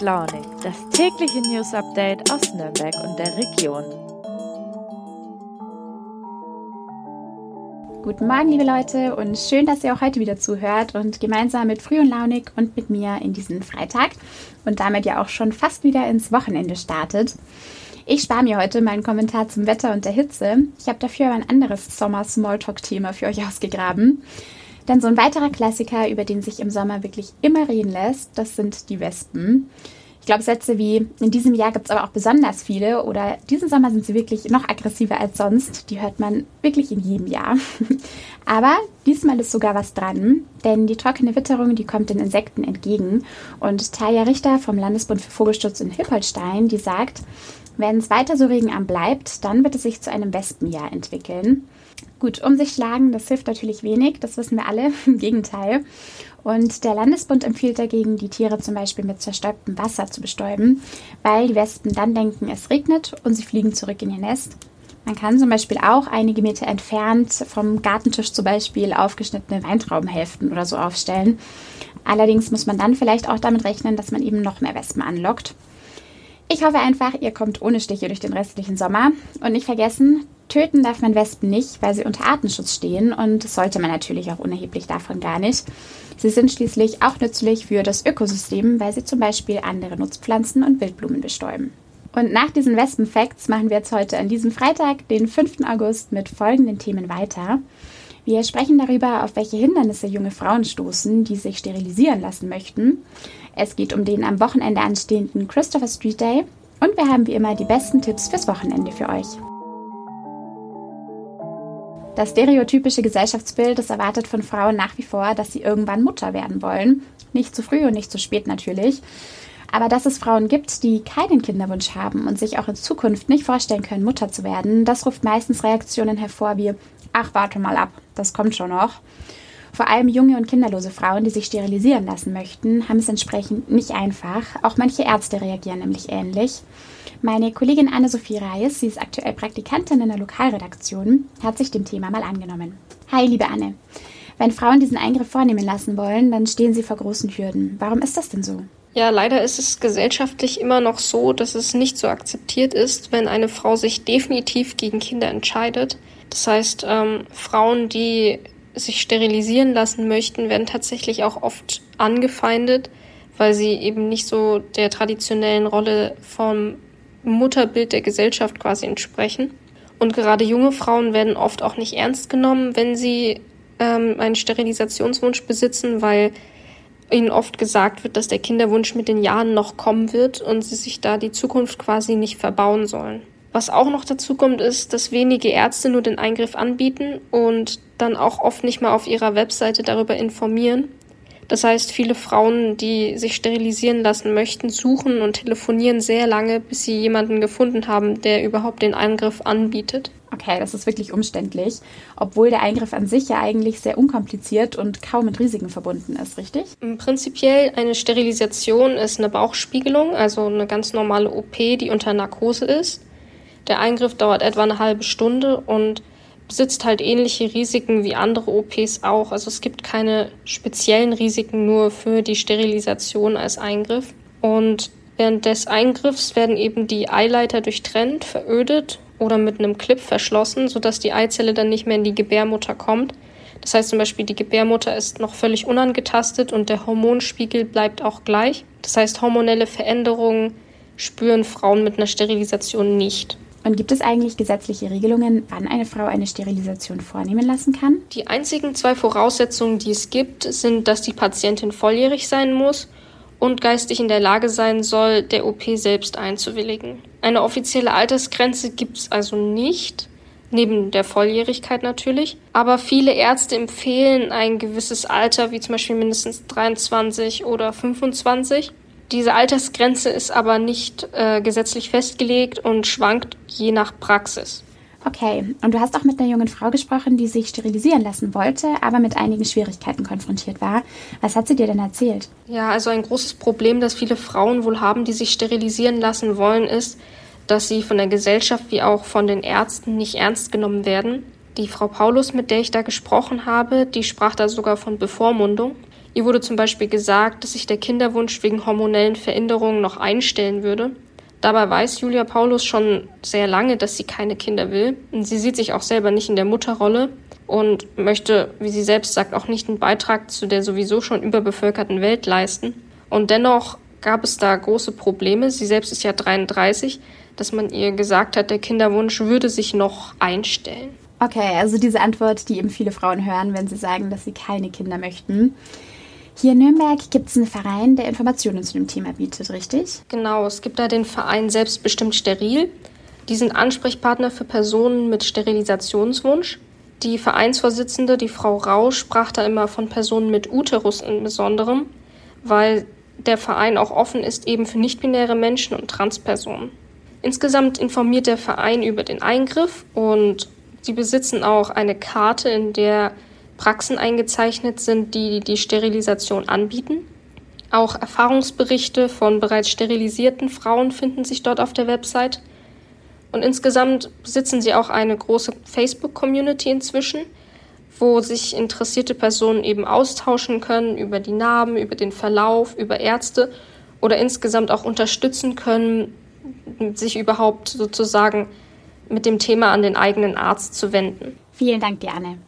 Launig, das tägliche News Update aus Nürnberg und der Region. Guten Morgen, liebe Leute, und schön, dass ihr auch heute wieder zuhört und gemeinsam mit Früh und Launig und mit mir in diesen Freitag und damit ja auch schon fast wieder ins Wochenende startet. Ich spare mir heute meinen Kommentar zum Wetter und der Hitze. Ich habe dafür ein anderes Sommer-Smalltalk-Thema für euch ausgegraben. Dann so ein weiterer Klassiker, über den sich im Sommer wirklich immer reden lässt, das sind die Wespen. Ich glaube, Sätze wie in diesem Jahr gibt es aber auch besonders viele oder diesen Sommer sind sie wirklich noch aggressiver als sonst, die hört man wirklich in jedem Jahr. aber diesmal ist sogar was dran, denn die trockene Witterung, die kommt den Insekten entgegen. Und Taja Richter vom Landesbund für Vogelschutz in Hippolstein, die sagt, wenn es weiter so regenarm bleibt, dann wird es sich zu einem Wespenjahr entwickeln. Gut, um sich schlagen, das hilft natürlich wenig, das wissen wir alle, im Gegenteil. Und der Landesbund empfiehlt dagegen, die Tiere zum Beispiel mit zerstäubtem Wasser zu bestäuben, weil die Wespen dann denken, es regnet und sie fliegen zurück in ihr Nest. Man kann zum Beispiel auch einige Meter entfernt vom Gartentisch zum Beispiel aufgeschnittene Weintraubenhälften oder so aufstellen. Allerdings muss man dann vielleicht auch damit rechnen, dass man eben noch mehr Wespen anlockt. Ich hoffe einfach, ihr kommt ohne Stiche durch den restlichen Sommer. Und nicht vergessen, töten darf man Wespen nicht, weil sie unter Artenschutz stehen und sollte man natürlich auch unerheblich davon gar nicht. Sie sind schließlich auch nützlich für das Ökosystem, weil sie zum Beispiel andere Nutzpflanzen und Wildblumen bestäuben. Und nach diesen Wespen-Facts machen wir jetzt heute an diesem Freitag, den 5. August, mit folgenden Themen weiter. Wir sprechen darüber, auf welche Hindernisse junge Frauen stoßen, die sich sterilisieren lassen möchten. Es geht um den am Wochenende anstehenden Christopher Street Day und wir haben wie immer die besten Tipps fürs Wochenende für euch. Das stereotypische Gesellschaftsbild, das erwartet von Frauen nach wie vor, dass sie irgendwann Mutter werden wollen. Nicht zu früh und nicht zu spät natürlich. Aber dass es Frauen gibt, die keinen Kinderwunsch haben und sich auch in Zukunft nicht vorstellen können, Mutter zu werden, das ruft meistens Reaktionen hervor wie, ach, warte mal ab, das kommt schon noch. Vor allem junge und kinderlose Frauen, die sich sterilisieren lassen möchten, haben es entsprechend nicht einfach. Auch manche Ärzte reagieren nämlich ähnlich. Meine Kollegin Anne-Sophie Reis, sie ist aktuell Praktikantin in der Lokalredaktion, hat sich dem Thema mal angenommen. Hi, liebe Anne. Wenn Frauen diesen Eingriff vornehmen lassen wollen, dann stehen sie vor großen Hürden. Warum ist das denn so? Ja, leider ist es gesellschaftlich immer noch so, dass es nicht so akzeptiert ist, wenn eine Frau sich definitiv gegen Kinder entscheidet. Das heißt, ähm, Frauen, die sich sterilisieren lassen möchten, werden tatsächlich auch oft angefeindet, weil sie eben nicht so der traditionellen Rolle vom Mutterbild der Gesellschaft quasi entsprechen. Und gerade junge Frauen werden oft auch nicht ernst genommen, wenn sie ähm, einen Sterilisationswunsch besitzen, weil ihnen oft gesagt wird, dass der Kinderwunsch mit den Jahren noch kommen wird und sie sich da die Zukunft quasi nicht verbauen sollen. Was auch noch dazu kommt, ist, dass wenige Ärzte nur den Eingriff anbieten und dann auch oft nicht mal auf ihrer Webseite darüber informieren. Das heißt, viele Frauen, die sich sterilisieren lassen möchten, suchen und telefonieren sehr lange, bis sie jemanden gefunden haben, der überhaupt den Eingriff anbietet. Okay, das ist wirklich umständlich, obwohl der Eingriff an sich ja eigentlich sehr unkompliziert und kaum mit Risiken verbunden ist, richtig? Prinzipiell eine Sterilisation ist eine Bauchspiegelung, also eine ganz normale OP, die unter Narkose ist. Der Eingriff dauert etwa eine halbe Stunde und besitzt halt ähnliche Risiken wie andere OPs auch. Also es gibt keine speziellen Risiken nur für die Sterilisation als Eingriff. Und während des Eingriffs werden eben die Eileiter durchtrennt, verödet oder mit einem Clip verschlossen, sodass die Eizelle dann nicht mehr in die Gebärmutter kommt. Das heißt zum Beispiel, die Gebärmutter ist noch völlig unangetastet und der Hormonspiegel bleibt auch gleich. Das heißt, hormonelle Veränderungen spüren Frauen mit einer Sterilisation nicht. Und gibt es eigentlich gesetzliche Regelungen, wann eine Frau eine Sterilisation vornehmen lassen kann? Die einzigen zwei Voraussetzungen, die es gibt, sind, dass die Patientin volljährig sein muss und geistig in der Lage sein soll, der OP selbst einzuwilligen. Eine offizielle Altersgrenze gibt es also nicht, neben der Volljährigkeit natürlich. Aber viele Ärzte empfehlen ein gewisses Alter, wie zum Beispiel mindestens 23 oder 25. Diese Altersgrenze ist aber nicht äh, gesetzlich festgelegt und schwankt je nach Praxis. Okay, und du hast auch mit einer jungen Frau gesprochen, die sich sterilisieren lassen wollte, aber mit einigen Schwierigkeiten konfrontiert war. Was hat sie dir denn erzählt? Ja, also ein großes Problem, das viele Frauen wohl haben, die sich sterilisieren lassen wollen, ist, dass sie von der Gesellschaft wie auch von den Ärzten nicht ernst genommen werden. Die Frau Paulus, mit der ich da gesprochen habe, die sprach da sogar von Bevormundung. Ihr wurde zum Beispiel gesagt, dass sich der Kinderwunsch wegen hormonellen Veränderungen noch einstellen würde. Dabei weiß Julia Paulus schon sehr lange, dass sie keine Kinder will. Und sie sieht sich auch selber nicht in der Mutterrolle und möchte, wie sie selbst sagt, auch nicht einen Beitrag zu der sowieso schon überbevölkerten Welt leisten. Und dennoch gab es da große Probleme. Sie selbst ist ja 33, dass man ihr gesagt hat, der Kinderwunsch würde sich noch einstellen. Okay, also diese Antwort, die eben viele Frauen hören, wenn sie sagen, dass sie keine Kinder möchten. Hier in Nürnberg gibt es einen Verein, der Informationen zu dem Thema bietet, richtig? Genau, es gibt da den Verein Selbstbestimmt Steril. Die sind Ansprechpartner für Personen mit Sterilisationswunsch. Die Vereinsvorsitzende, die Frau Rausch, sprach da immer von Personen mit Uterus im Besonderen, weil der Verein auch offen ist eben für nichtbinäre Menschen und Transpersonen. Insgesamt informiert der Verein über den Eingriff und sie besitzen auch eine Karte, in der Praxen eingezeichnet sind, die die Sterilisation anbieten. Auch Erfahrungsberichte von bereits sterilisierten Frauen finden sich dort auf der Website. Und insgesamt besitzen sie auch eine große Facebook-Community inzwischen, wo sich interessierte Personen eben austauschen können über die Narben, über den Verlauf, über Ärzte oder insgesamt auch unterstützen können, sich überhaupt sozusagen mit dem Thema an den eigenen Arzt zu wenden. Vielen Dank, Diane.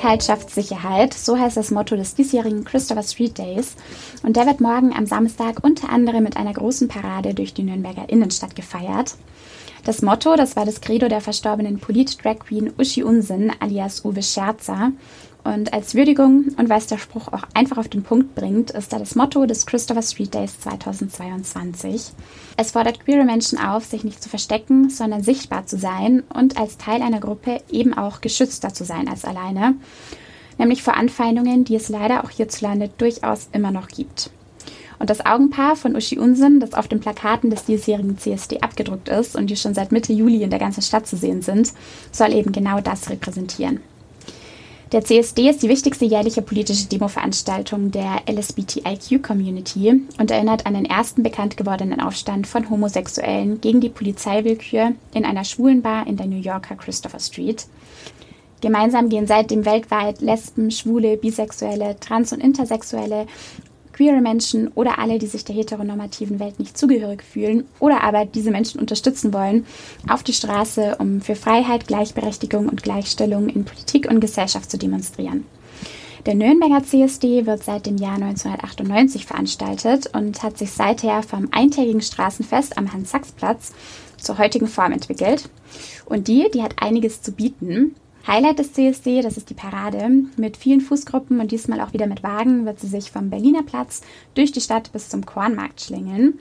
Sichtbarkeit schafft Sicherheit, so heißt das Motto des diesjährigen Christopher Street Days. Und der wird morgen am Samstag unter anderem mit einer großen Parade durch die Nürnberger Innenstadt gefeiert. Das Motto, das war das Credo der verstorbenen Polit-Drag Queen Uschi Unsinn alias Uwe Scherzer. Und als Würdigung und weil es der Spruch auch einfach auf den Punkt bringt, ist da das Motto des Christopher Street Days 2022. Es fordert queere Menschen auf, sich nicht zu verstecken, sondern sichtbar zu sein und als Teil einer Gruppe eben auch geschützter zu sein als alleine, nämlich vor Anfeindungen, die es leider auch hierzulande durchaus immer noch gibt. Und das Augenpaar von Uschi Unsinn, das auf den Plakaten des diesjährigen CSD abgedruckt ist und die schon seit Mitte Juli in der ganzen Stadt zu sehen sind, soll eben genau das repräsentieren. Der CSD ist die wichtigste jährliche politische Demoveranstaltung der LSBTIQ-Community und erinnert an den ersten bekannt gewordenen Aufstand von Homosexuellen gegen die Polizeiwillkür in einer schwulen Bar in der New Yorker Christopher Street. Gemeinsam gehen seitdem weltweit Lesben, Schwule, Bisexuelle, Trans- und Intersexuelle queere Menschen oder alle, die sich der heteronormativen Welt nicht zugehörig fühlen oder aber diese Menschen unterstützen wollen, auf die Straße, um für Freiheit, Gleichberechtigung und Gleichstellung in Politik und Gesellschaft zu demonstrieren. Der Nürnberger CSD wird seit dem Jahr 1998 veranstaltet und hat sich seither vom eintägigen Straßenfest am Hans-Sachs-Platz zur heutigen Form entwickelt. Und die, die hat einiges zu bieten. Highlight des CSD, das ist die Parade. Mit vielen Fußgruppen und diesmal auch wieder mit Wagen wird sie sich vom Berliner Platz durch die Stadt bis zum Kornmarkt schlängeln.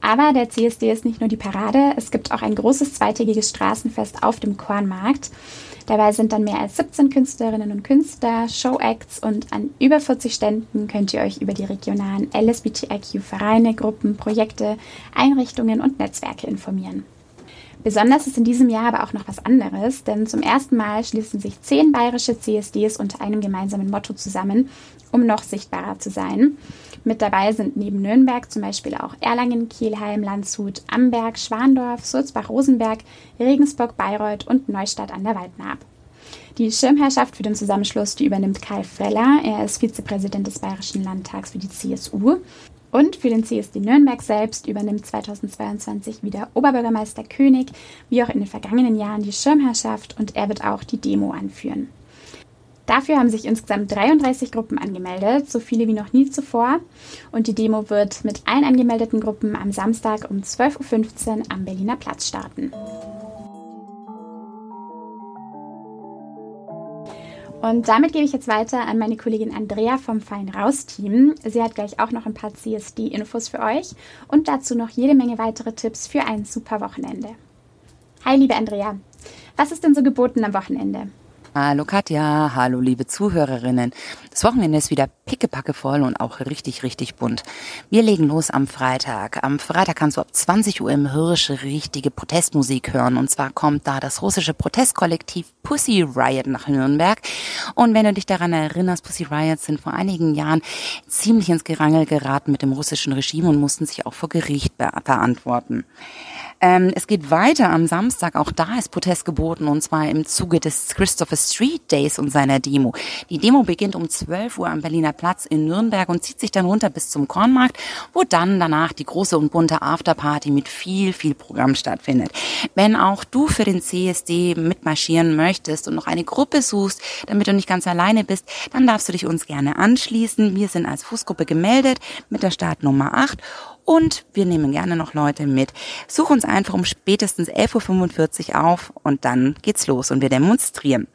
Aber der CSD ist nicht nur die Parade, es gibt auch ein großes zweitägiges Straßenfest auf dem Kornmarkt. Dabei sind dann mehr als 17 Künstlerinnen und Künstler, Showacts und an über 40 Ständen könnt ihr euch über die regionalen LSBTIQ-Vereine, Gruppen, Projekte, Einrichtungen und Netzwerke informieren. Besonders ist in diesem Jahr aber auch noch was anderes, denn zum ersten Mal schließen sich zehn bayerische CSDs unter einem gemeinsamen Motto zusammen, um noch sichtbarer zu sein. Mit dabei sind neben Nürnberg zum Beispiel auch Erlangen, Kielheim, Landshut, Amberg, Schwandorf, Sulzbach-Rosenberg, Regensburg, Bayreuth und Neustadt an der Waldnaab. Die Schirmherrschaft für den Zusammenschluss, die übernimmt Kai Freller. Er ist Vizepräsident des Bayerischen Landtags für die CSU. Und für den CSD Nürnberg selbst übernimmt 2022 wieder Oberbürgermeister König, wie auch in den vergangenen Jahren, die Schirmherrschaft und er wird auch die Demo anführen. Dafür haben sich insgesamt 33 Gruppen angemeldet, so viele wie noch nie zuvor. Und die Demo wird mit allen angemeldeten Gruppen am Samstag um 12.15 Uhr am Berliner Platz starten. Und damit gebe ich jetzt weiter an meine Kollegin Andrea vom Fein Raus Team. Sie hat gleich auch noch ein paar CSD-Infos für euch und dazu noch jede Menge weitere Tipps für ein super Wochenende. Hi, liebe Andrea. Was ist denn so geboten am Wochenende? Hallo Katja, hallo liebe Zuhörerinnen. Das Wochenende ist wieder pickepacke voll und auch richtig, richtig bunt. Wir legen los am Freitag. Am Freitag kannst du ab 20 Uhr im Hirsch richtige Protestmusik hören. Und zwar kommt da das russische Protestkollektiv Pussy Riot nach Nürnberg. Und wenn du dich daran erinnerst, Pussy Riots sind vor einigen Jahren ziemlich ins Gerangel geraten mit dem russischen Regime und mussten sich auch vor Gericht verantworten. Ähm, es geht weiter am Samstag, auch da ist Protest geboten und zwar im Zuge des Christopher Street Days und seiner Demo. Die Demo beginnt um 12 Uhr am Berliner Platz in Nürnberg und zieht sich dann runter bis zum Kornmarkt, wo dann danach die große und bunte Afterparty mit viel, viel Programm stattfindet. Wenn auch du für den CSD mitmarschieren möchtest und noch eine Gruppe suchst, damit du nicht ganz alleine bist, dann darfst du dich uns gerne anschließen. Wir sind als Fußgruppe gemeldet mit der Startnummer 8 und wir nehmen gerne noch Leute mit. Such uns einfach um spätestens 11.45 Uhr auf und dann geht's los und wir demonstrieren.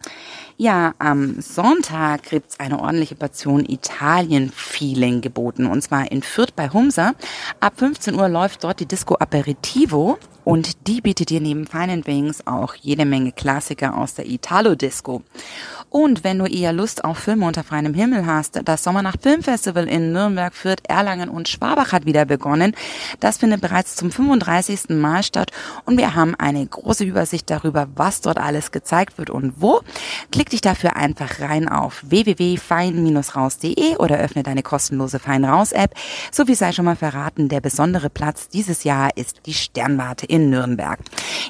Ja, am Sonntag gibt's eine ordentliche Portion Italien-Feeling geboten. Und zwar in Fürth bei Humser. Ab 15 Uhr läuft dort die Disco Aperitivo. Und die bietet dir neben Fine Wings auch jede Menge Klassiker aus der Italo-Disco. Und wenn du eher Lust auf Filme unter freiem Himmel hast, das Sommernacht Filmfestival in Nürnberg, Fürth, Erlangen und Schwabach hat wieder begonnen. Das findet bereits zum 35. Mal statt und wir haben eine große Übersicht darüber, was dort alles gezeigt wird und wo. Klick dich dafür einfach rein auf www.fein-raus.de oder öffne deine kostenlose Fein Raus App. So wie sei schon mal verraten, der besondere Platz dieses Jahr ist die Sternwarte in Nürnberg.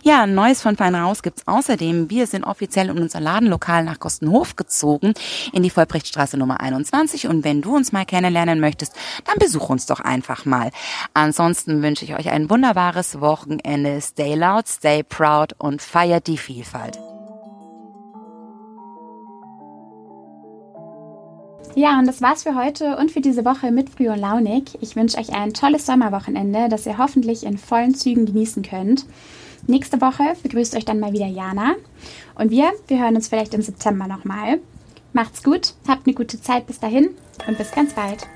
Ja, Neues von Fein Raus gibt's außerdem. Wir sind offiziell in unser Ladenlokal nach Kostenhof gezogen, in die Vollbrechtstraße Nummer 21. Und wenn du uns mal kennenlernen möchtest, dann besuch uns doch einfach mal. Ansonsten wünsche ich euch ein wunderbares Wochenende. Stay loud, stay proud und feiert die Vielfalt. Ja, und das war's für heute und für diese Woche mit Früh und Launig. Ich wünsche euch ein tolles Sommerwochenende, das ihr hoffentlich in vollen Zügen genießen könnt. Nächste Woche begrüßt euch dann mal wieder Jana. Und wir, wir hören uns vielleicht im September nochmal. Macht's gut, habt eine gute Zeit bis dahin und bis ganz bald.